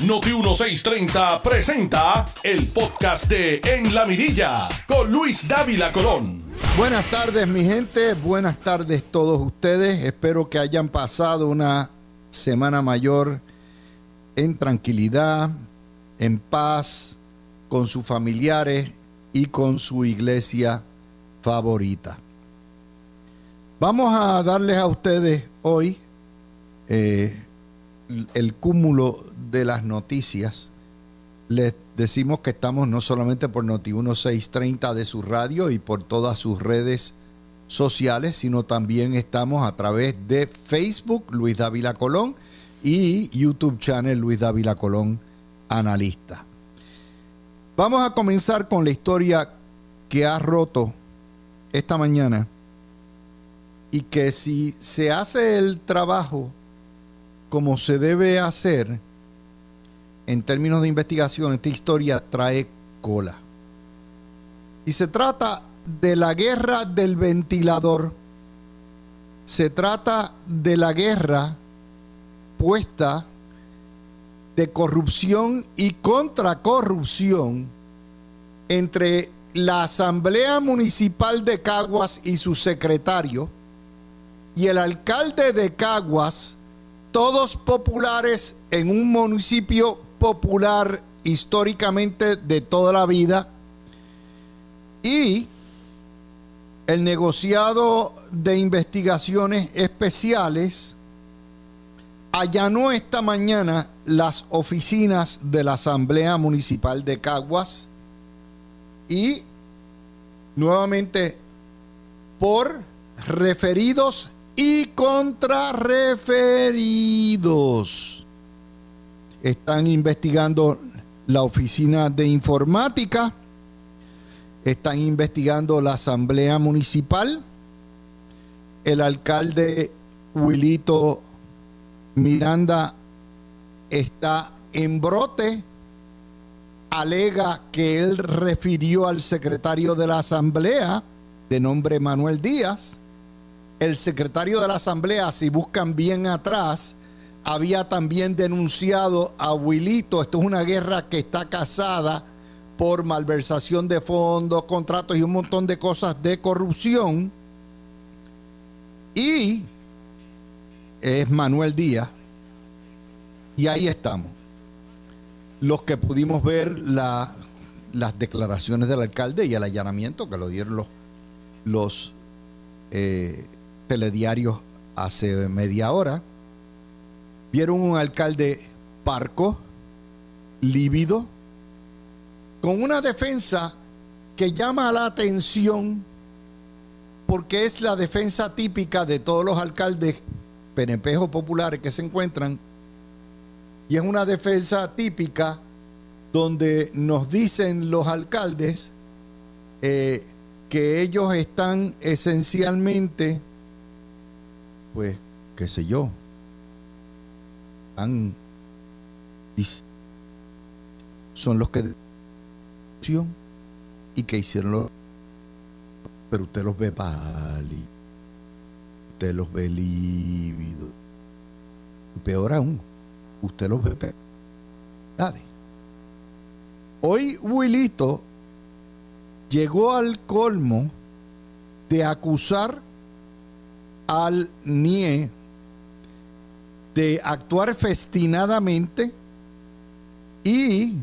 Noti 1630 presenta el podcast de En la Mirilla con Luis Dávila Colón. Buenas tardes mi gente, buenas tardes todos ustedes. Espero que hayan pasado una semana mayor en tranquilidad, en paz, con sus familiares y con su iglesia favorita. Vamos a darles a ustedes hoy eh, el cúmulo de las noticias. Les decimos que estamos no solamente por Noti 1630 de su radio y por todas sus redes sociales, sino también estamos a través de Facebook Luis Dávila Colón y YouTube channel Luis Dávila Colón Analista. Vamos a comenzar con la historia que ha roto esta mañana y que si se hace el trabajo como se debe hacer en términos de investigación, esta historia trae cola. Y se trata de la guerra del ventilador. Se trata de la guerra puesta de corrupción y contracorrupción entre la Asamblea Municipal de Caguas y su secretario y el alcalde de Caguas, todos populares en un municipio popular históricamente de toda la vida, y el negociado de investigaciones especiales allanó esta mañana las oficinas de la Asamblea Municipal de Caguas y nuevamente por referidos y contrarreferidos. Están investigando la oficina de informática, están investigando la asamblea municipal, el alcalde Wilito Miranda está en brote, alega que él refirió al secretario de la asamblea, de nombre Manuel Díaz, el secretario de la Asamblea, si buscan bien atrás, había también denunciado a Wilito. Esto es una guerra que está casada por malversación de fondos, contratos y un montón de cosas de corrupción. Y es Manuel Díaz. Y ahí estamos. Los que pudimos ver las declaraciones del alcalde y el allanamiento que lo dieron los, los eh, telediarios hace media hora, vieron un alcalde parco, lívido, con una defensa que llama la atención porque es la defensa típica de todos los alcaldes penepejos populares que se encuentran y es una defensa típica donde nos dicen los alcaldes eh, que ellos están esencialmente pues, qué sé yo, son los que y que hicieron lo pero usted los ve pálidos usted los ve lívidos peor aún usted los ve dale. Hoy Wilito llegó al colmo de acusar al NIE de actuar festinadamente y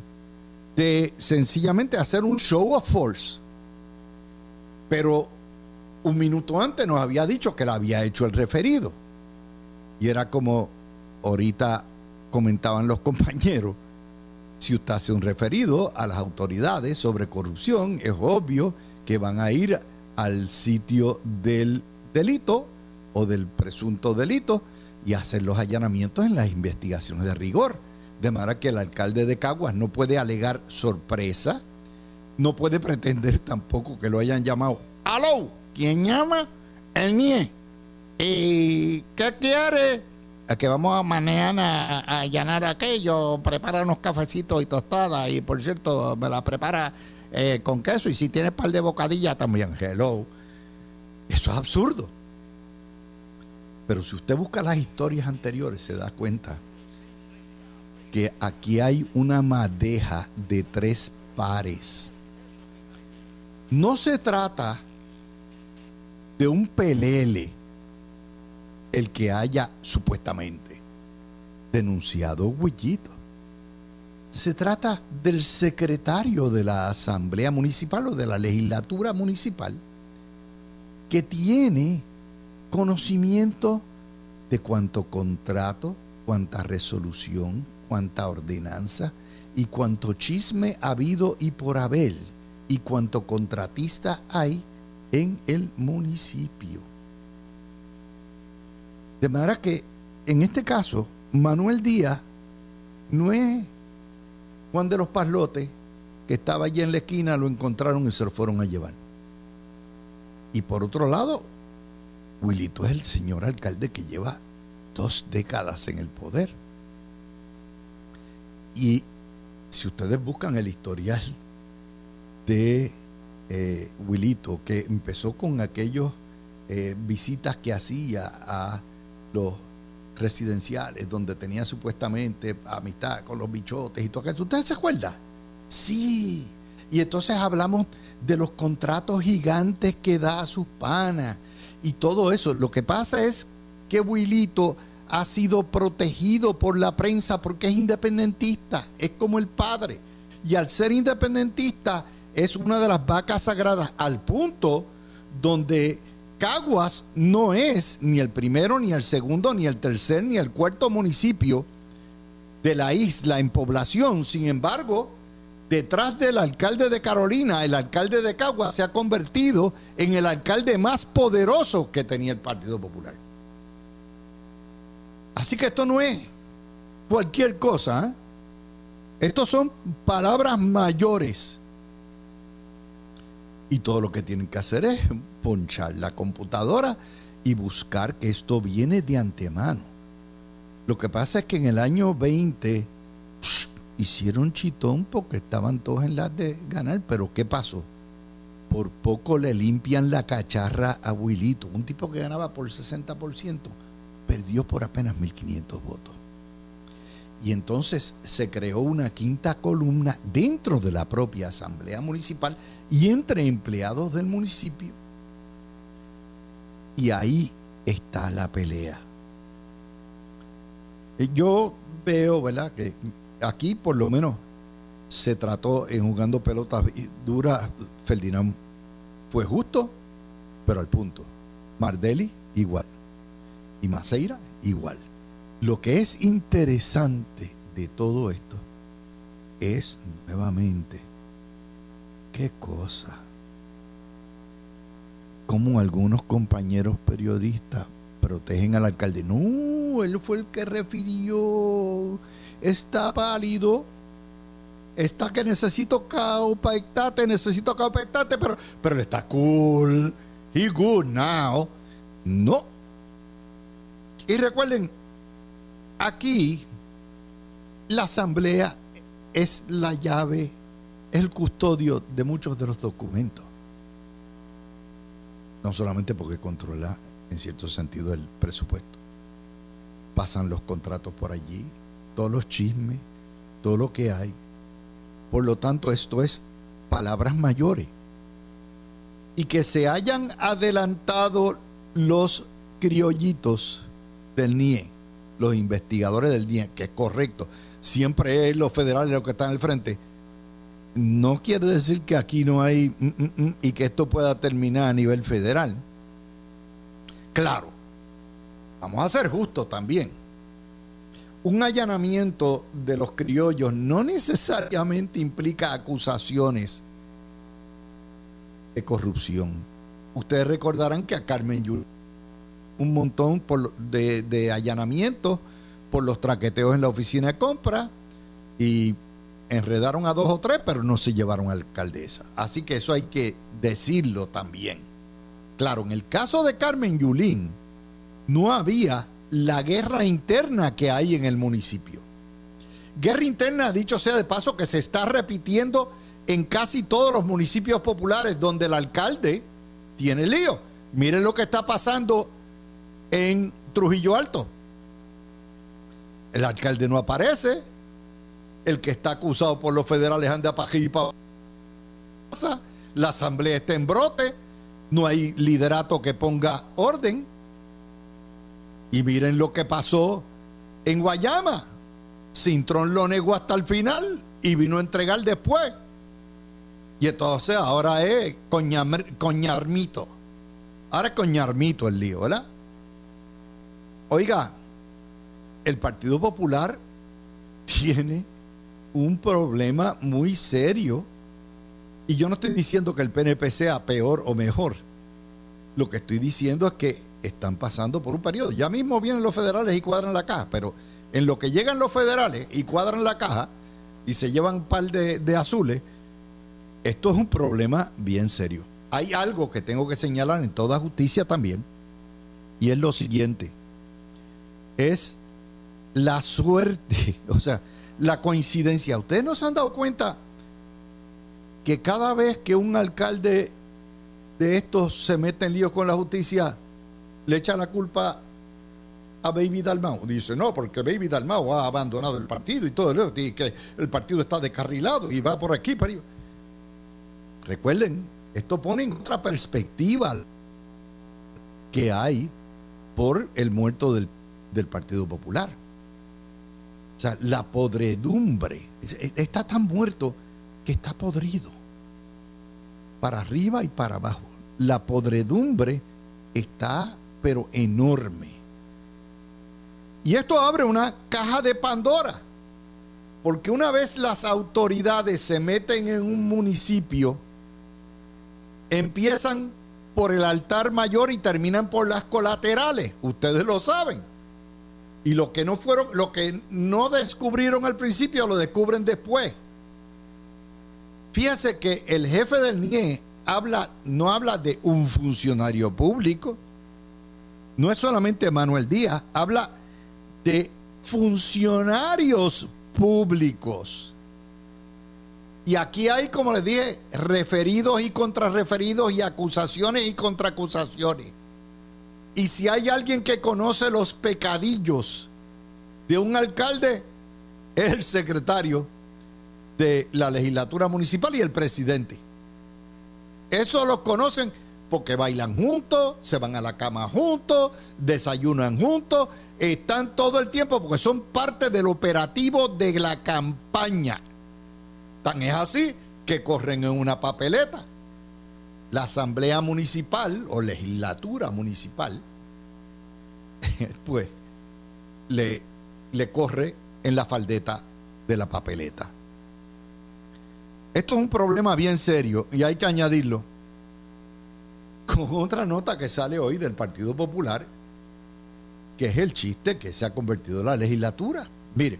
de sencillamente hacer un show of force. Pero un minuto antes nos había dicho que la había hecho el referido. Y era como ahorita comentaban los compañeros, si usted hace un referido a las autoridades sobre corrupción, es obvio que van a ir al sitio del delito o del presunto delito y hacer los allanamientos en las investigaciones de rigor. De manera que el alcalde de Caguas no puede alegar sorpresa, no puede pretender tampoco que lo hayan llamado. ¡Aló! ¿Quién llama? El NIE. ¿Y qué quiere? que vamos a mañana a, allanar aquello, prepara unos cafecitos y tostadas y por cierto me la prepara eh, con queso y si tiene par de bocadillas también, hello. Eso es absurdo. Pero si usted busca las historias anteriores, se da cuenta que aquí hay una madeja de tres pares. No se trata de un pelele el que haya supuestamente denunciado Huillito. Se trata del secretario de la Asamblea Municipal o de la legislatura municipal que tiene conocimiento de cuánto contrato, cuánta resolución, cuánta ordenanza y cuánto chisme ha habido y por haber y cuánto contratista hay en el municipio. De manera que en este caso, Manuel Díaz no es Juan de los Paslotes, que estaba allí en la esquina, lo encontraron y se lo fueron a llevar. Y por otro lado, Wilito es el señor alcalde que lleva dos décadas en el poder. Y si ustedes buscan el historial de eh, Wilito, que empezó con aquellos eh, visitas que hacía a los residenciales donde tenía supuestamente amistad con los bichotes y todo aquello. ¿Ustedes se acuerdan? Sí. Y entonces hablamos de los contratos gigantes que da a sus panas y todo eso. Lo que pasa es que Wilito ha sido protegido por la prensa porque es independentista, es como el padre. Y al ser independentista es una de las vacas sagradas al punto donde Caguas no es ni el primero, ni el segundo, ni el tercer, ni el cuarto municipio de la isla en población. Sin embargo, detrás del alcalde de Carolina, el alcalde de Caguas se ha convertido en el alcalde más poderoso que tenía el Partido Popular. Así que esto no es cualquier cosa. ¿eh? Estos son palabras mayores. Y todo lo que tienen que hacer es ponchar la computadora y buscar que esto viene de antemano. Lo que pasa es que en el año 20 hicieron chitón porque estaban todos en las de ganar, pero ¿qué pasó? Por poco le limpian la cacharra a Wilito, un tipo que ganaba por 60%, perdió por apenas 1.500 votos. Y entonces se creó una quinta columna dentro de la propia Asamblea Municipal y entre empleados del municipio. Y ahí está la pelea. Eh, yo veo, ¿verdad? Que aquí por lo menos se trató en jugando pelotas duras. Ferdinand fue justo, pero al punto. Mardelli igual. Y Maceira igual. Lo que es interesante de todo esto es nuevamente qué cosa. Como algunos compañeros periodistas protegen al alcalde. No, él fue el que refirió. Está pálido. Está que necesito caupectate, necesito caupectate, pero, pero está cool. He good now. No. Y recuerden, Aquí la asamblea es la llave, es el custodio de muchos de los documentos. No solamente porque controla en cierto sentido el presupuesto. Pasan los contratos por allí, todos los chismes, todo lo que hay. Por lo tanto, esto es palabras mayores. Y que se hayan adelantado los criollitos del NIE los investigadores del día, que es correcto, siempre es los federales los que están al frente, no quiere decir que aquí no hay mm, mm, mm, y que esto pueda terminar a nivel federal. Claro, vamos a ser justos también. Un allanamiento de los criollos no necesariamente implica acusaciones de corrupción. Ustedes recordarán que a Carmen Yul un montón de, de allanamientos por los traqueteos en la oficina de compra y enredaron a dos o tres, pero no se llevaron a alcaldesa. Así que eso hay que decirlo también. Claro, en el caso de Carmen Yulín, no había la guerra interna que hay en el municipio. Guerra interna, dicho sea de paso, que se está repitiendo en casi todos los municipios populares donde el alcalde tiene lío. Miren lo que está pasando en Trujillo Alto. El alcalde no aparece, el que está acusado por los federales anda para la asamblea está en brote, no hay liderato que ponga orden. Y miren lo que pasó en Guayama. Cintrón lo negó hasta el final y vino a entregar después. Y entonces ahora es coñarmito. Ahora es coñarmito el lío, ¿verdad? Oiga, el Partido Popular tiene un problema muy serio. Y yo no estoy diciendo que el PNP sea peor o mejor. Lo que estoy diciendo es que están pasando por un periodo. Ya mismo vienen los federales y cuadran la caja, pero en lo que llegan los federales y cuadran la caja y se llevan un par de, azules, esto es un problema bien serio. Hay algo que tengo que señalar en toda justicia también, y es lo siguiente. Es la suerte, o sea, la coincidencia. ¿Ustedes no se han dado cuenta que cada vez que un alcalde de estos se mete en lío con la justicia, le echa la culpa a Baby Dalmau? Dice, no, porque Baby Dalmau ha abandonado el partido y todo, y que el partido está descarrilado y va por aquí, Recuerden, esto pone en otra perspectiva que hay por el muerto del, del Partido Popular. O sea, la podredumbre. Está tan muerto que está podrido. Para arriba y para abajo. La podredumbre está, pero enorme. Y esto abre una caja de Pandora. Porque una vez las autoridades se meten en un municipio, empiezan por el altar mayor y terminan por las colaterales. Ustedes lo saben. Y lo que no fueron, lo que no descubrieron al principio lo descubren después. Fíjense que el jefe del NIE habla, no habla de un funcionario público, no es solamente Manuel Díaz, habla de funcionarios públicos. Y aquí hay, como les dije, referidos y contrarreferidos y acusaciones y contraacusaciones. Y si hay alguien que conoce los pecadillos de un alcalde, es el secretario de la legislatura municipal y el presidente. Eso los conocen porque bailan juntos, se van a la cama juntos, desayunan juntos, están todo el tiempo porque son parte del operativo de la campaña. Tan es así que corren en una papeleta. La asamblea municipal o legislatura municipal, pues, le, le corre en la faldeta de la papeleta. Esto es un problema bien serio y hay que añadirlo con otra nota que sale hoy del Partido Popular, que es el chiste que se ha convertido en la legislatura. Mire,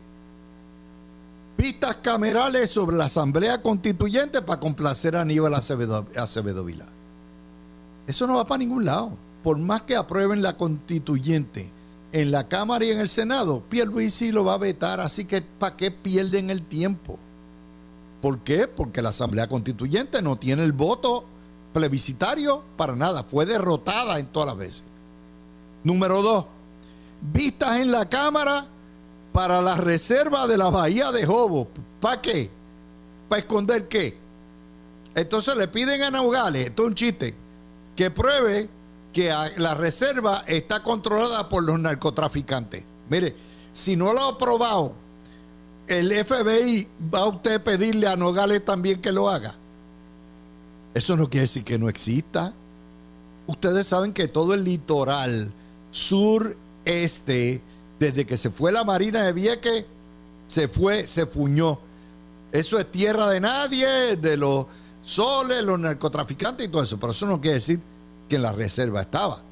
pistas camerales sobre la Asamblea Constituyente para complacer a Aníbal Acevedo, Vila. Eso no va para ningún lado. Por más que aprueben la constituyente en la Cámara y en el Senado, Pierluisi lo va a vetar, así que ¿para qué pierden el tiempo? ¿Por qué? Porque la Asamblea Constituyente no tiene el voto plebiscitario para nada, fue derrotada en todas las veces. Número dos, vistas en la Cámara para la reserva de la bahía de Jobo. ¿Para qué? ¿Para esconder qué? Entonces le piden a Naugales, esto es un chiste, que pruebe que la reserva está controlada por los narcotraficantes. Mire, si no lo ha probado, el FBI va a usted pedirle a Nogales también que lo haga. Eso no quiere decir que no exista. Ustedes saben que todo el litoral sur-este desde que se fue la Marina de Vieques, se fue, se fuñó. Eso es tierra de nadie, de los soles, los narcotraficantes y todo eso. Pero eso no quiere decir que en la reserva estaba.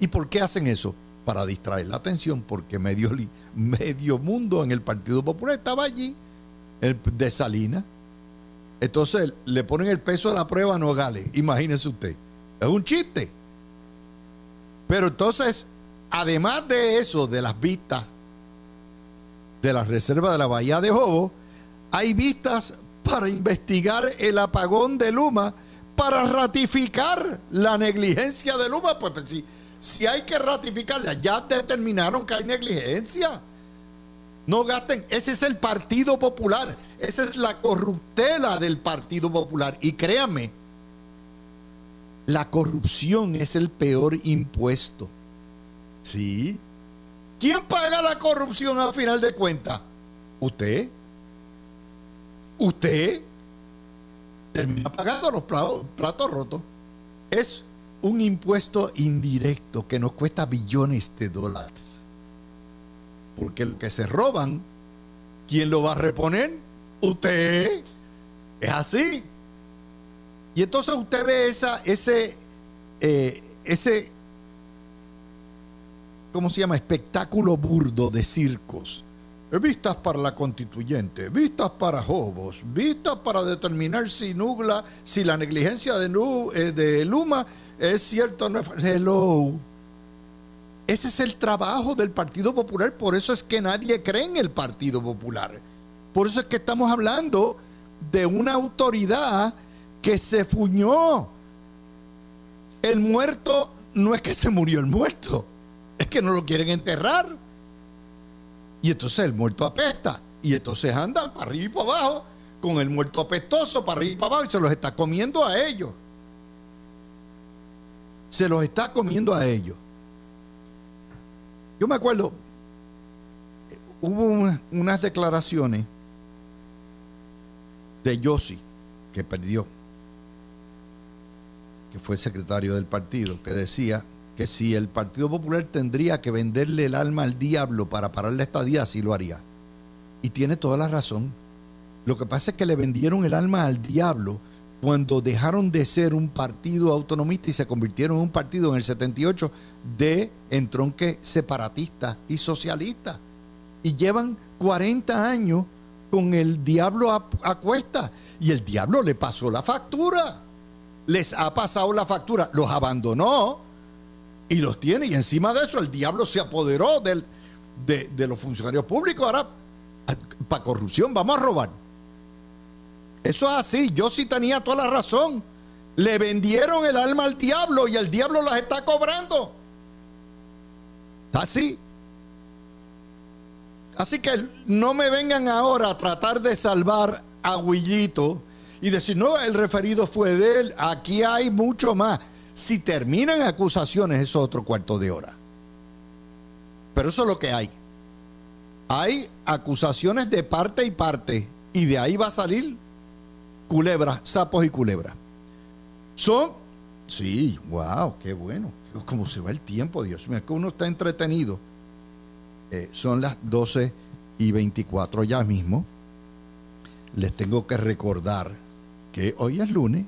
¿Y por qué hacen eso? Para distraer la atención, porque medio, medio mundo en el Partido Popular estaba allí, el de Salinas. Entonces le ponen el peso de la prueba a Nogales. Imagínese usted. Es un chiste. Pero entonces además de eso, de las vistas de la reserva de la Bahía de Jobo, hay vistas para investigar el apagón de Luma, para ratificar la negligencia de Luma. Pues, pues si, hay que ratificarla, ya determinaron que hay negligencia. No gasten. Ese es el Partido Popular. Esa es la corruptela del Partido Popular. Y créanme, la corrupción es el peor impuesto. ¿Sí? ¿Quién paga la corrupción a final de cuentas? ¿Usted? ¿Usted? Termina pagando los platos rotos. Es un impuesto indirecto que nos cuesta billones de dólares. Porque lo que se roban, ¿quién lo va a reponer? Usted. Es así. Y entonces usted ve esa, ese, eh, ese, ¿cómo se llama? Espectáculo burdo de circos. Vistas para la constituyente, vistas para Jobos, vistas para determinar si Nugla, si la negligencia de, eh, de Luma es cierto o no es. Hello. Ese es el trabajo del Partido Popular, por eso es que nadie cree en el Partido Popular. Por eso es que estamos hablando de una autoridad que se fuñó. El muerto no es que se murió el muerto, es que no lo quieren enterrar. Y entonces el muerto apesta. Y entonces andan para arriba y para abajo con el muerto apestoso para arriba y para abajo y se los está comiendo a ellos. Se los está comiendo a ellos. Yo me acuerdo, hubo unas declaraciones de Yossi, que perdió, que fue secretario del partido, que decía que si el Partido Popular tendría que venderle el alma al diablo para parar la estadía, así lo haría. Y tiene toda la razón. Lo que pasa es que le vendieron el alma al diablo cuando dejaron de ser un partido autonomista y se convirtieron en un partido en el 78 de entronque separatista y socialista. Y llevan 40 años con el diablo a, a cuesta. Y el diablo le pasó la factura. Les ha pasado la factura. Los abandonó y los tiene. Y encima de eso, el diablo se apoderó del, de, los funcionarios públicos. Ahora, para corrupción, vamos a robar. Eso es así. Yo sí tenía toda la razón. Le vendieron el alma al diablo y el diablo las está cobrando. Así. Así que no me vengan ahora a tratar de salvar a Huillito y decir, no, el referido fue de él. Aquí hay mucho más. Si terminan acusaciones, eso es otro cuarto de hora. Pero eso es lo que hay. Hay acusaciones de parte y parte. Y de ahí va a salir culebras, sapos y culebras. Son, sí, wow, qué bueno. Como se va el tiempo, Dios mío, es que uno está entretenido. Eh, son las 12 y 24 ya mismo. Les tengo que recordar que hoy es lunes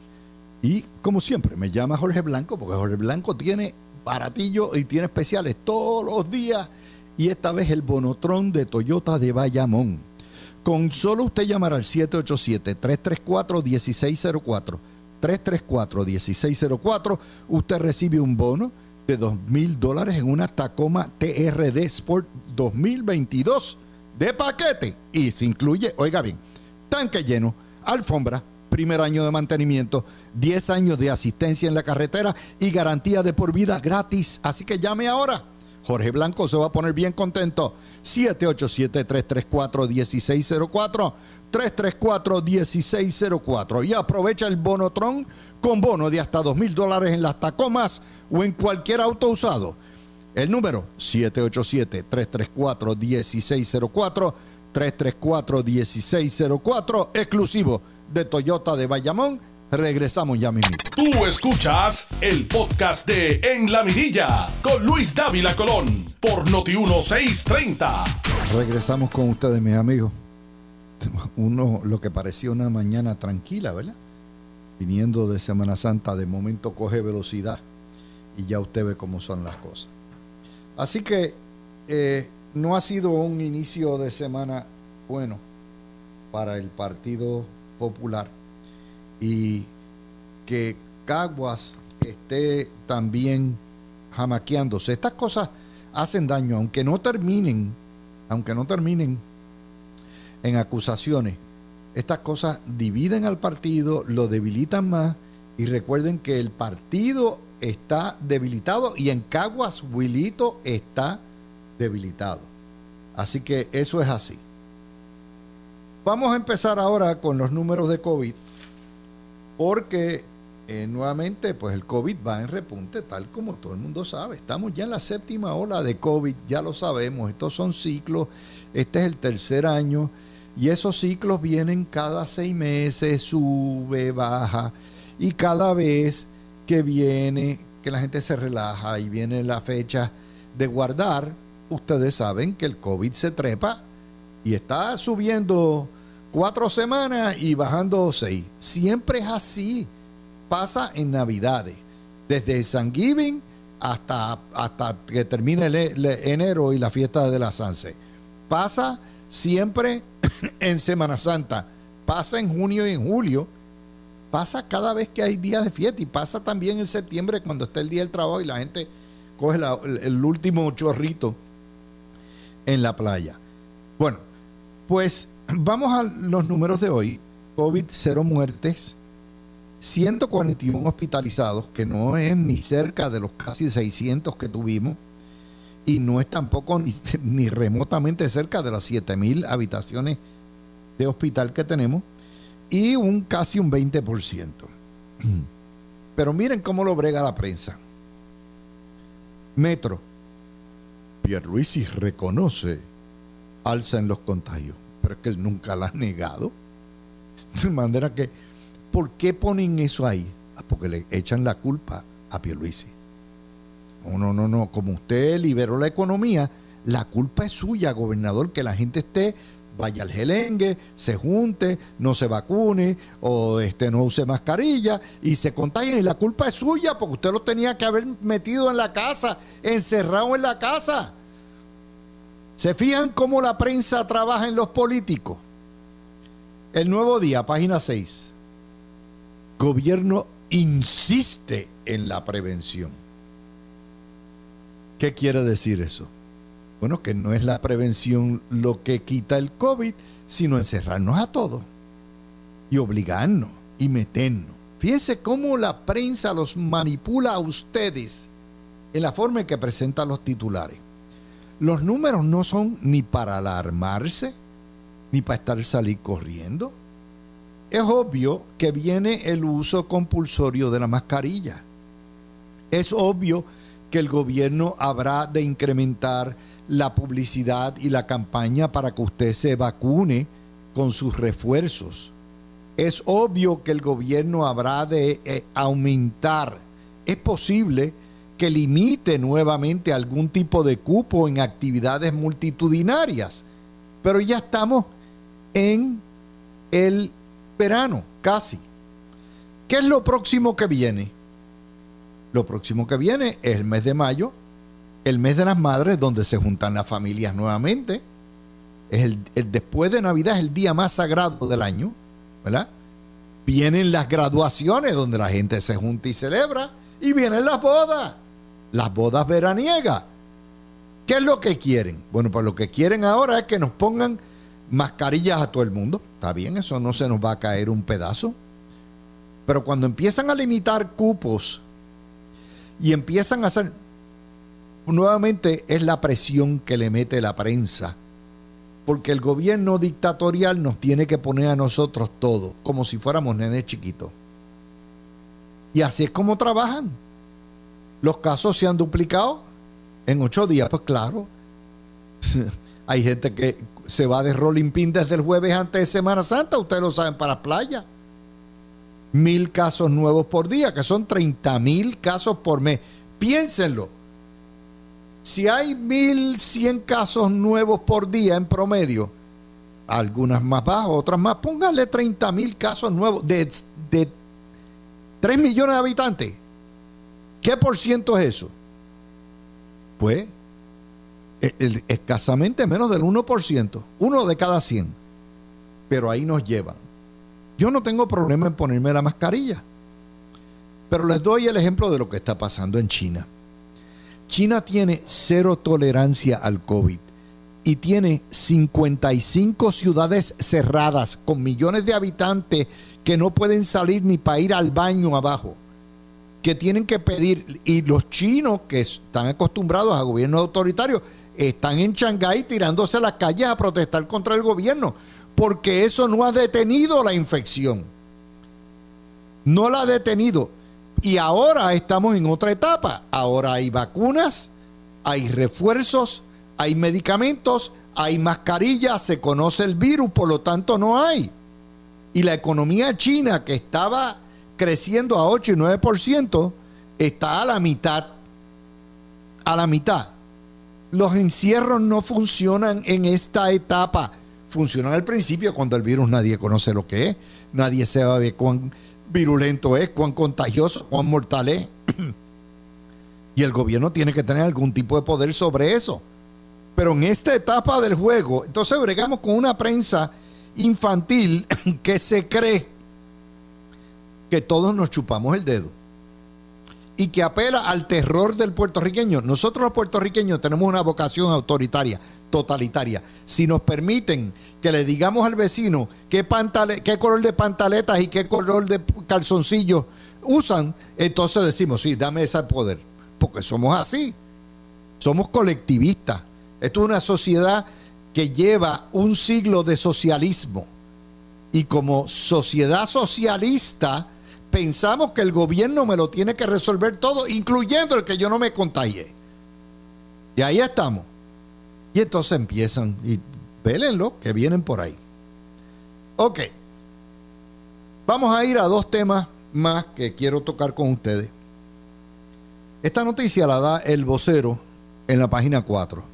y como siempre, me llama Jorge Blanco, porque Jorge Blanco tiene baratillo y tiene especiales todos los días. Y esta vez el Bonotrón de Toyota de Bayamón. Con solo usted llamar al 787-334-1604, 334-1604, usted recibe un bono de dos mil dólares en una Tacoma TRD Sport 2022 de paquete. Y se incluye, oiga bien, tanque lleno, alfombra, primer año de mantenimiento, 10 años de asistencia en la carretera y garantía de por vida gratis. Así que llame ahora. Jorge Blanco se va a poner bien contento. 787-334-1604. 334-1604. Y aprovecha el Bonotron con bono de hasta 2 mil dólares en las Tacomas o en cualquier auto usado. El número 787-334-1604. 334-1604. Exclusivo de Toyota de Bayamón. Regresamos ya mismo. Tú escuchas el podcast de En la Mirilla con Luis Dávila Colón por Noti 1630. Regresamos con ustedes, mis amigos. Uno, lo que parecía una mañana tranquila, ¿verdad? Viniendo de Semana Santa, de momento coge velocidad y ya usted ve cómo son las cosas. Así que eh, no ha sido un inicio de semana bueno para el Partido Popular y que Caguas esté también jamaqueándose. Estas cosas hacen daño, aunque no terminen, aunque no terminen en acusaciones. Estas cosas dividen al partido, lo debilitan más y recuerden que el partido está debilitado y en Caguas Wilito está debilitado. Así que eso es así. Vamos a empezar ahora con los números de COVID, porque eh, nuevamente pues el COVID va en repunte, tal como todo el mundo sabe. Estamos ya en la séptima ola de COVID, ya lo sabemos, estos son ciclos, este es el tercer año y esos ciclos vienen cada seis meses, sube, baja y cada vez que viene, que la gente se relaja y viene la fecha de guardar, ustedes saben que el COVID se trepa y está subiendo cuatro semanas y bajando seis. Siempre es así. Pasa en Navidades. Desde San Giving hasta, hasta que termine el, enero y la fiesta de la Sanse. Pasa siempre en Semana Santa. Pasa en junio y en julio. Pasa cada vez que hay días de fiesta y pasa también en septiembre cuando está el día del trabajo y la gente coge el último chorrito en la playa. Bueno, pues vamos a los números de hoy. COVID, cero muertes, 141 hospitalizados, que no es ni cerca de los casi 600 que tuvimos, y no es tampoco ni, remotamente cerca de las 7000 habitaciones de hospital que tenemos, y un casi un 20%. Pero miren cómo lo brega la prensa. Metro. Pierluisi reconoce alza en los contagios, pero es que él nunca la ha negado. De manera que, ¿por qué ponen eso ahí? Ah, porque le echan la culpa a Pierluisi. No, no, no, no. Como usted liberó la economía, la culpa es suya, gobernador, que la gente esté vaya al gelengue, se junte, no se vacune o este, no use mascarilla y se contagien. Y la culpa es suya porque usted lo tenía que haber metido en la casa, encerrado en la casa. ¿Se fijan cómo la prensa trabaja en los políticos? El nuevo día, página 6. Gobierno insiste en la prevención. ¿Qué quiere decir eso? Bueno, que no es la prevención lo que quita el COVID, sino encerrarnos a todos y obligarnos y meternos. Fíjense cómo la prensa los manipula a ustedes en la forma en que presentan los titulares. Los números no son ni para alarmarse, ni para estar salir corriendo. Es obvio que viene el uso compulsorio de la mascarilla. Es obvio que el gobierno habrá de incrementar la publicidad y la campaña para que usted se vacune con sus refuerzos. Es obvio que el gobierno habrá de eh, aumentar. Es posible que limite nuevamente algún tipo de cupo en actividades multitudinarias. Pero ya estamos en el verano, casi. ¿Qué es lo próximo que viene? Lo próximo que viene es el mes de mayo, el mes de las madres, donde se juntan las familias nuevamente. Es el, después de Navidad es el día más sagrado del año, ¿verdad? Vienen las graduaciones, donde la gente se junta y celebra, y vienen las bodas, las bodas veraniegas. ¿Qué es lo que quieren? Bueno, pues lo que quieren ahora es que nos pongan mascarillas a todo el mundo. Está bien, eso no se nos va a caer un pedazo. Pero cuando empiezan a limitar cupos y empiezan a hacer, nuevamente es la presión que le mete la prensa, porque el gobierno dictatorial nos tiene que poner a nosotros todo, como si fuéramos nenes chiquitos. Y así es como trabajan. Los casos se han duplicado en ocho días, pues claro. Hay gente que se va de rolling pin desde el jueves antes de Semana Santa, ustedes lo saben, para playa. Mil casos nuevos por día, que son 30 mil casos por mes. Piénsenlo si hay 1.100 casos nuevos por día en promedio, algunas más bajas, otras más, póngale 30.000 casos nuevos de, de 3 millones de habitantes. ¿Qué por ciento es eso? Pues escasamente menos del 1%, uno de cada 100. Pero ahí nos llevan. Yo no tengo problema en ponerme la mascarilla. Pero les doy el ejemplo de lo que está pasando en China. China tiene cero tolerancia al COVID y tiene 55 ciudades cerradas con millones de habitantes que no pueden salir ni para ir al baño abajo, que tienen que pedir, y los chinos que están acostumbrados a gobiernos autoritarios, están en Shanghái tirándose a las calles a protestar contra el gobierno, porque eso no ha detenido la infección. No la ha detenido. Y ahora estamos en otra etapa. Ahora hay vacunas, hay refuerzos, hay medicamentos, hay mascarillas, se conoce el virus, por lo tanto no hay. Y la economía china que estaba creciendo a 8 y 9%, está a la mitad. A la mitad. Los encierros no funcionan en esta etapa. Funcionan al principio cuando el virus nadie conoce lo que es, nadie sabe cuán virulento es, cuán contagioso, cuán mortal es. y el gobierno tiene que tener algún tipo de poder sobre eso. Pero en esta etapa del juego, entonces bregamos con una prensa infantil que se cree que todos nos chupamos el dedo y que apela al terror del puertorriqueño. Nosotros los puertorriqueños tenemos una vocación autoritaria, totalitaria. Si nos permiten que le digamos al vecino qué, color de pantaletas y qué color de calzoncillos usan, entonces decimos, sí, dame ese poder, porque somos así, somos colectivistas. Esto es una sociedad que lleva un siglo de socialismo y como sociedad socialista, pensamos que el gobierno me lo tiene que resolver todo, incluyendo el que yo no me contagie. Y ahí estamos. Y entonces empiezan, y vélenlo, que vienen por ahí. Ok. Vamos a ir a dos temas más que quiero tocar con ustedes. Esta noticia la da el vocero en la página 4.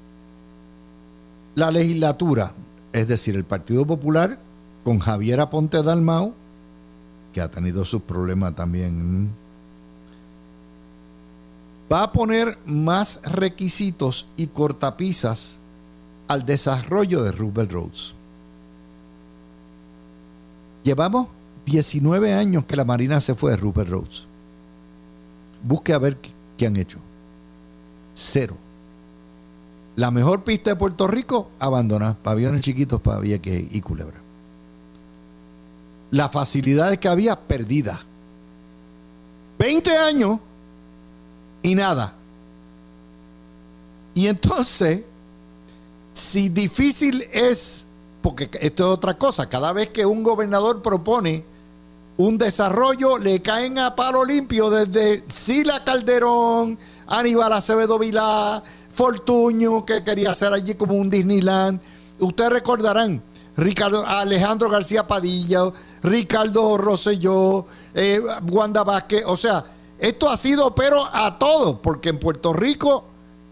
La legislatura, es decir, el Partido Popular, con Javier Aponte Dalmau, que ha tenido sus problemas también, va a poner más requisitos y cortapisas al desarrollo de Rubel Roads. Llevamos 19 años que la Marina se fue de Rupert Roads. Busque a ver qué han hecho. Cero. La mejor pista de Puerto Rico, abandonada. Pabellones chiquitos para Vieques y Culebra las facilidades que había perdidas. 20 años y nada. Y entonces, si difícil es, porque esto es otra cosa, cada vez que un gobernador propone un desarrollo, le caen a palo limpio desde Sila Calderón, Aníbal Acevedo Vilá, Fortuño, que quería hacer allí como un Disneyland. Ustedes recordarán, Ricardo, Alejandro García Padilla, Ricardo Rosselló, eh, Wanda Vázquez. O sea, esto ha sido pero a todo, porque en Puerto Rico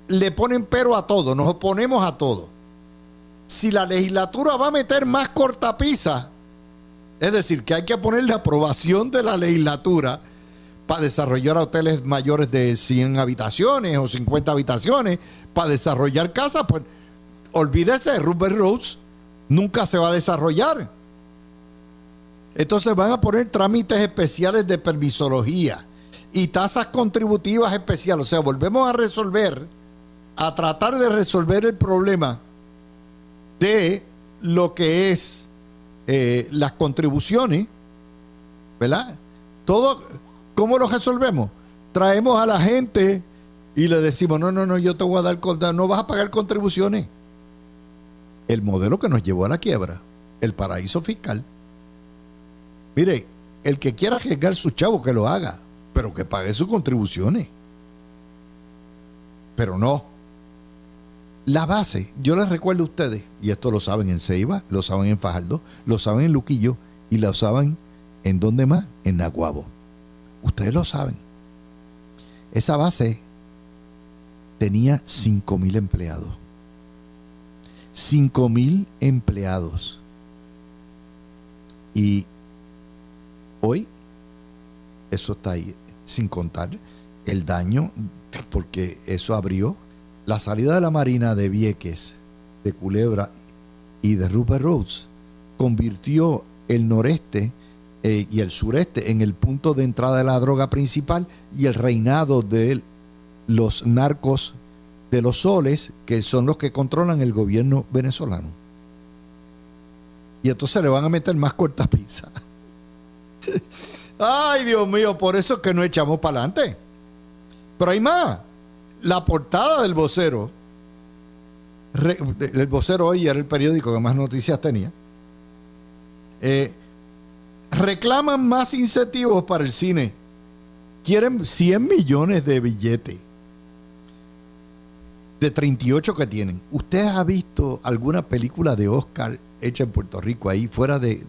le ponen pero a todo, nos oponemos a todo. Si la legislatura va a meter más cortapisa, es decir, que hay que poner la aprobación de la legislatura para desarrollar hoteles mayores de 100 habitaciones o 50 habitaciones, para desarrollar casas, pues olvídese, Rupert Rhodes nunca se va a desarrollar. Entonces van a poner trámites especiales de permisología y tasas contributivas especiales. O sea, volvemos a resolver, a tratar de resolver el problema de lo que es eh, las contribuciones, ¿verdad? Todo, ¿cómo lo resolvemos? Traemos a la gente y le decimos, no, no, no, yo te voy a dar, no vas a pagar contribuciones. El modelo que nos llevó a la quiebra, el paraíso fiscal. Mire, el que quiera arriesgar su chavo que lo haga, pero que pague sus contribuciones. Pero no. La base, yo les recuerdo a ustedes, y esto lo saben en Ceiba, lo saben en Fajardo, lo saben en Luquillo y lo saben en donde más, en Naguabo. Ustedes lo saben. Esa base tenía 5 mil empleados. 5 mil empleados. Y Hoy, eso está ahí, sin contar el daño, porque eso abrió la salida de la Marina de Vieques, de Culebra y de Rupert Roads, convirtió el noreste eh, y el sureste en el punto de entrada de la droga principal y el reinado de los narcos de los soles, que son los que controlan el gobierno venezolano. Y entonces le van a meter más cortapisas. Ay, Dios mío, por eso es que no echamos para adelante. Pero hay más. La portada del vocero el vocero hoy era el periódico que más noticias tenía. Eh, reclaman más incentivos para el cine. Quieren 100 millones de billetes. De 38 que tienen. ¿Usted ha visto alguna película de Oscar hecha en Puerto Rico ahí, fuera de,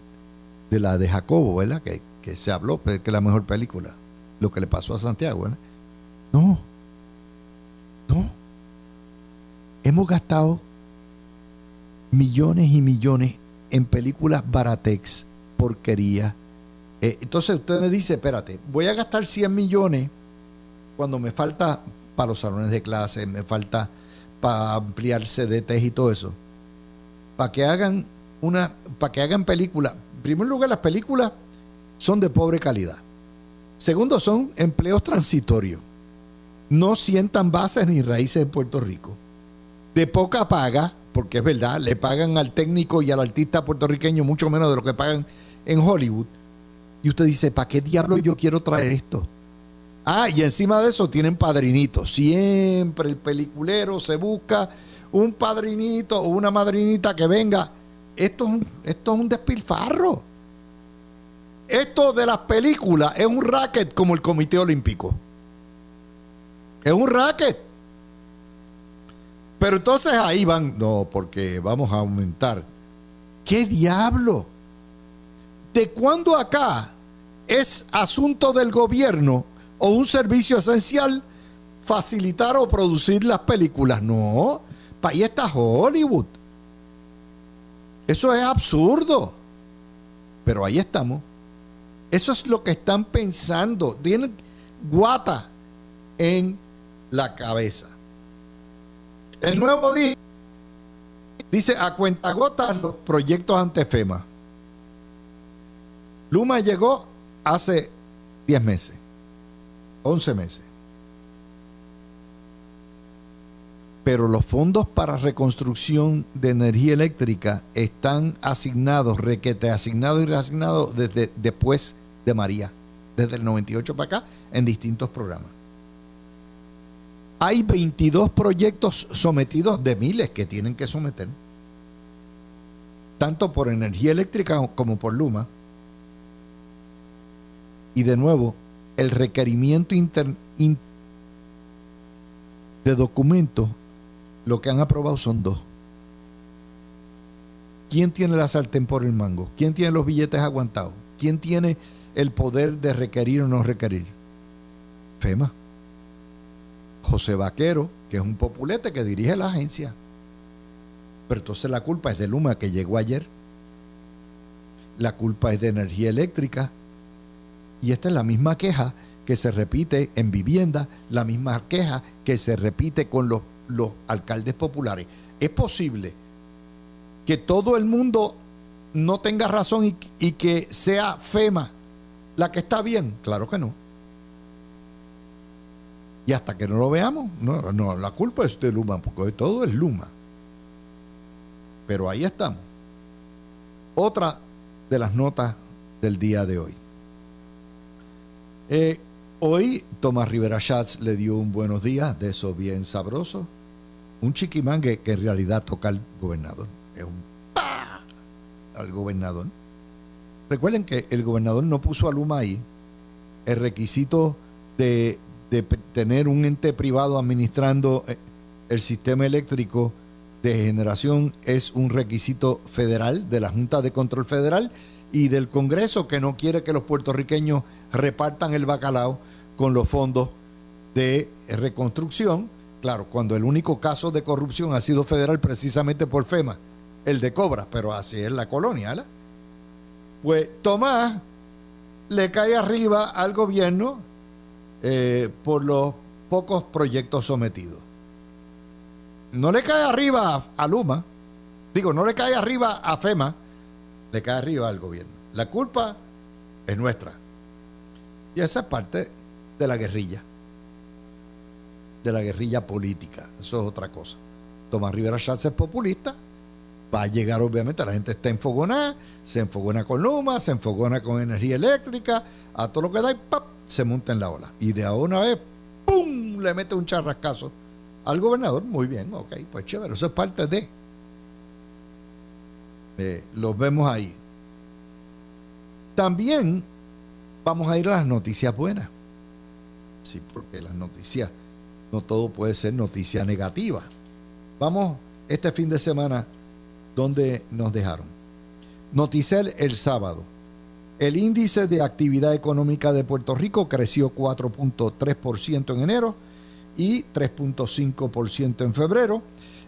la de Jacobo, ¿verdad? Que, que se habló, pues, que es la mejor película. Lo que le pasó a Santiago. No. No. Hemos gastado millones y millones en películas baratex, porquería. Eh, entonces usted me dice, espérate, voy a gastar 100 millones cuando me falta para los salones de clase, me falta para ampliarse CDTs y todo eso. Para que hagan una, para que hagan películas. En primer lugar, las películas son de pobre calidad. Segundo, son empleos transitorios. No sientan bases ni raíces en Puerto Rico. De poca paga, porque es verdad, le pagan al técnico y al artista puertorriqueño mucho menos de lo que pagan en Hollywood. Y usted dice, ¿para qué diablo yo quiero traer esto? Ah, y encima de eso tienen padrinitos. Siempre el peliculero se busca un padrinito o una madrinita que venga. Esto es un, esto es un despilfarro. Esto de las películas es un racket como el Comité Olímpico. Es un racket. Pero entonces ahí van, no, porque vamos a aumentar. ¿Qué diablo? ¿De cuándo acá es asunto del gobierno o un servicio esencial facilitar o producir las películas? No, ahí está Hollywood. Eso es absurdo. Pero ahí estamos. Eso es lo que están pensando. Tienen guata en la cabeza. El nuevo día dice a cuentagotas los proyectos ante FEMA. Luma llegó hace 10 meses, 11 meses. Pero los fondos para reconstrucción de energía eléctrica están asignados, requete asignados y reasignados desde después de María, desde el 98 para acá, en distintos programas. Hay 22 proyectos sometidos de miles que tienen que someter, tanto por energía eléctrica como por Luma. Y de nuevo, el requerimiento de documentos, lo que han aprobado son dos. ¿Quién tiene la sartén por el mango? ¿Quién tiene los billetes aguantados? ¿Quién tiene el poder de requerir o no requerir? FEMA. José Vaquero, que es un populete que dirige la agencia. Pero entonces la culpa es de Luma que llegó ayer. La culpa es de energía eléctrica. Y esta es la misma queja que se repite en vivienda, la misma queja que se repite con los, los alcaldes populares. Es posible que todo el mundo no tenga razón y, y que sea FEMA la que está bien. Claro que no. Y hasta que no lo veamos, no, no, la culpa es de Luma, porque todo es Luma. Pero ahí estamos. Otra de las notas del día de hoy. Eh, hoy Tomás Rivera Schatz le dio un buenos días, de eso bien sabroso. Un chiquimangue que en realidad toca al gobernador. Es un al gobernador. Recuerden que el gobernador no puso a Luma ahí. El requisito de tener un ente privado administrando eh, el sistema eléctrico de generación es un requisito federal de la Junta de Control Federal y del Congreso que no quiere que los puertorriqueños repartan el bacalao con los fondos de reconstrucción. Claro, cuando el único caso de corrupción ha sido federal precisamente por FEMA, el de Cobra, pero así es la colonia. ¿la? Pues Tomás le cae arriba al gobierno eh, por los pocos proyectos sometidos. No le cae arriba a, Luma, digo, no le cae arriba a FEMA, le cae arriba al gobierno. La culpa es nuestra. Y esa es parte de la guerrilla, de la guerrilla política. Eso es otra cosa. Tomás Rivera Schatz es populista, va a llegar obviamente, la gente está enfogonada, se enfogona con Luma, se enfogona con energía eléctrica, a todo lo que da y ¡pap! se monta en la ola. Y de a una vez, ¡pum! le mete un charrascazo al gobernador, muy bien, ok, pues chévere, eso es parte de. Eh, los vemos ahí. También vamos a ir a las noticias buenas. Sí, porque las noticias, no todo puede ser noticia negativa. Vamos este fin de semana, donde nos dejaron? Noticel el sábado. El índice de actividad económica de Puerto Rico creció 4.3% en enero y 3.5% en febrero.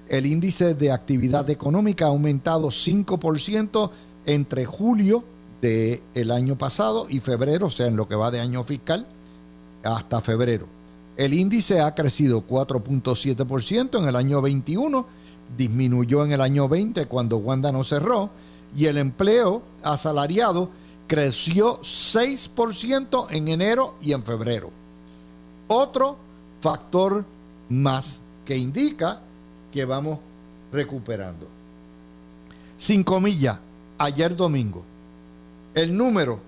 El índice de actividad económica ha aumentado 5% entre julio del año pasado y febrero, o sea, en lo que va de año fiscal, hasta febrero. El índice ha crecido 4.7% en el año 21, disminuyó en el año 20 cuando Wanda no cerró, y el empleo asalariado creció 6% en enero y en febrero. Otro factor más que indica que vamos recuperando. Cinco millas, ayer domingo, el número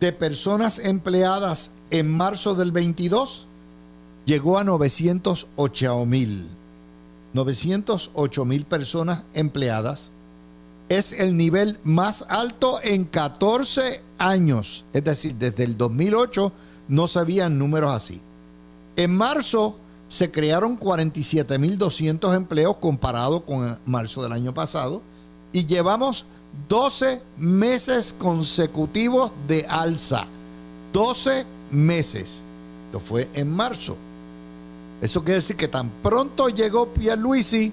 de personas empleadas en marzo del 22 llegó a 908 mil. 908 mil personas empleadas es el nivel más alto en 14 años. Es decir, desde el 2008 no se habían números así. En marzo se crearon 47.200 empleos comparado con marzo del año pasado y llevamos 12 meses consecutivos de alza. 12 meses. Esto fue en marzo. Eso quiere decir que tan pronto llegó Pierluisi,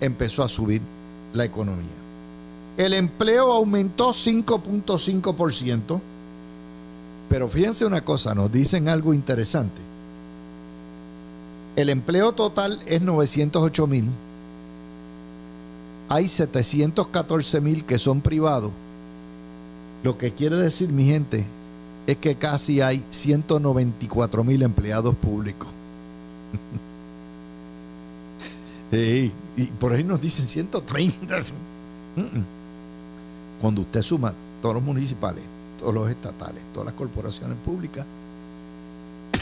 empezó a subir la economía. El empleo aumentó 5.5%, pero fíjense una cosa, nos dicen algo interesante. El empleo total es 908 mil. Hay 714 mil que son privados. Lo que quiere decir, mi gente, es que casi hay 194 mil empleados públicos. y por ahí nos dicen 130. Cuando usted suma todos los municipales, todos los estatales, todas las corporaciones públicas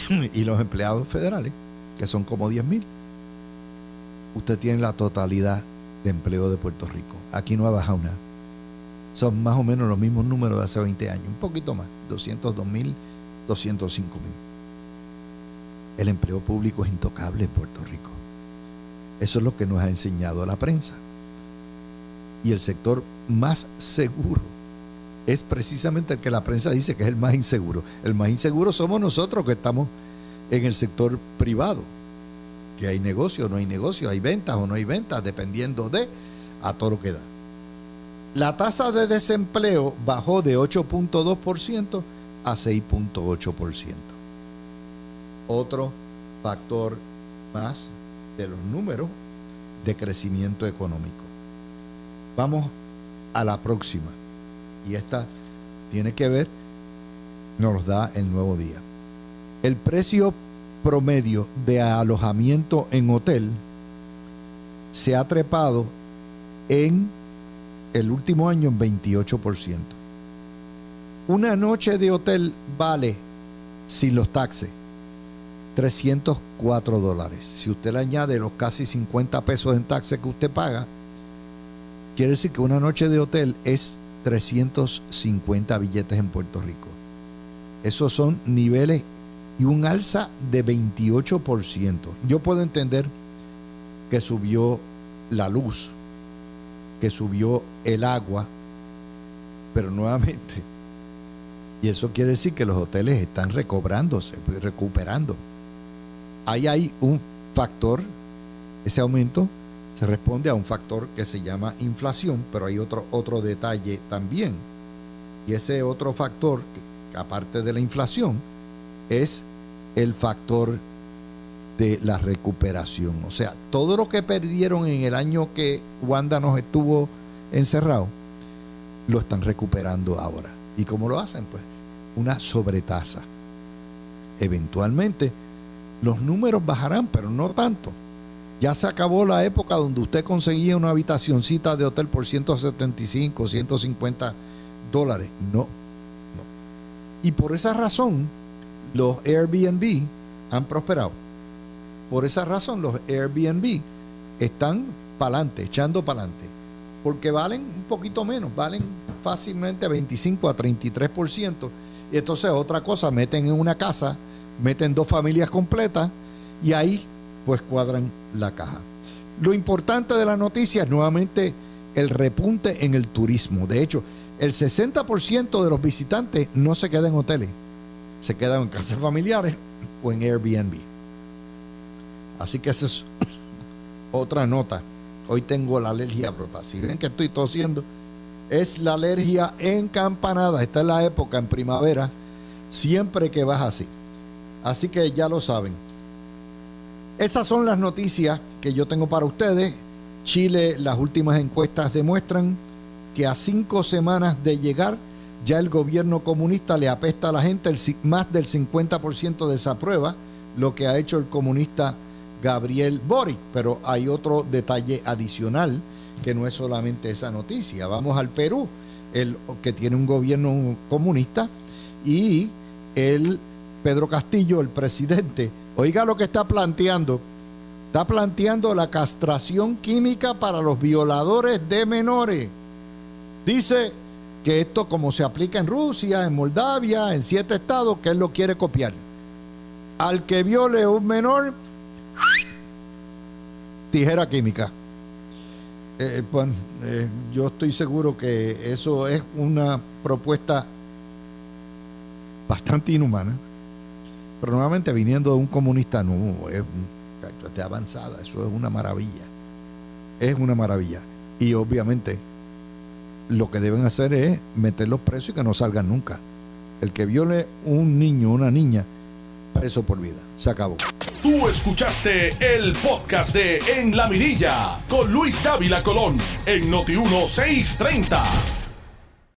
y los empleados federales, que son como 10 mil, usted tiene la totalidad de empleo de Puerto Rico. Aquí no ha bajado nada. Son más o menos los mismos números de hace 20 años, un poquito más, 202 mil, 205 mil. El empleo público es intocable en Puerto Rico. Eso es lo que nos ha enseñado la prensa. Y el sector más seguro es precisamente el que la prensa dice que es el más inseguro. El más inseguro somos nosotros que estamos en el sector privado. Que hay negocio o no hay negocio, hay ventas o no hay ventas, dependiendo de a todo lo que da. La tasa de desempleo bajó de 8.2% a 6.8%. Otro factor más de los números de crecimiento económico. Vamos a la próxima. Y esta tiene que ver, nos da el nuevo día. El precio promedio de alojamiento en hotel se ha trepado en el último año en 28%. Una noche de hotel vale, sin los taxes, 304 dólares. Si usted le añade los casi 50 pesos en taxes que usted paga, quiere decir que una noche de hotel es 350 billetes en Puerto Rico. Esos son niveles y un alza de 28%. Yo puedo entender que subió la luz, que subió el agua, pero nuevamente, y eso quiere decir que los hoteles están recobrándose, recuperando. Ahí hay un factor, ese aumento se responde a un factor que se llama inflación, pero hay otro, otro detalle también. Y ese otro factor, aparte de la inflación, es el factor de la recuperación. O sea, todo lo que perdieron en el año que Wanda nos estuvo encerrado, lo están recuperando ahora. ¿Y cómo lo hacen? Pues una sobretasa. Eventualmente los números bajarán, pero no tanto. Ya se acabó la época donde usted conseguía una habitacioncita de hotel por 175, 150 dólares. No, no. Y por esa razón, los Airbnb han prosperado. Por esa razón los Airbnb están para adelante, echando para adelante, porque valen un poquito menos, valen fácilmente 25 a 33%. Y entonces otra cosa, meten en una casa, meten dos familias completas y ahí pues cuadran la caja. Lo importante de la noticia es nuevamente el repunte en el turismo. De hecho, el 60% de los visitantes no se quedan en hoteles, se quedan en casas familiares o en Airbnb. Así que eso es otra nota. Hoy tengo la alergia brota. Si ven que estoy tosiendo, es la alergia encampanada. Esta es la época en primavera, siempre que vas así. Así que ya lo saben. Esas son las noticias que yo tengo para ustedes. Chile, las últimas encuestas demuestran que a cinco semanas de llegar, ya el gobierno comunista le apesta a la gente, más del 50% desaprueba lo que ha hecho el comunista Gabriel Boric. Pero hay otro detalle adicional que no es solamente esa noticia. Vamos al Perú, el, que tiene un gobierno comunista, y el Pedro Castillo, el presidente, oiga lo que está planteando. Está planteando la castración química para los violadores de menores. Dice que esto como se aplica en Rusia, en Moldavia, en siete estados, que él lo quiere copiar. Al que viole un menor, tijera química. Eh, bueno, eh, yo estoy seguro que eso es una propuesta bastante inhumana, pero nuevamente viniendo de un comunista, no, es, es avanzada, eso es una maravilla, es una maravilla. Y obviamente lo que deben hacer es meterlos presos y que no salgan nunca. El que viole un niño una niña, preso por vida. Se acabó. Tú escuchaste el podcast de En la Mirilla con Luis Dávila Colón en Noti 1630.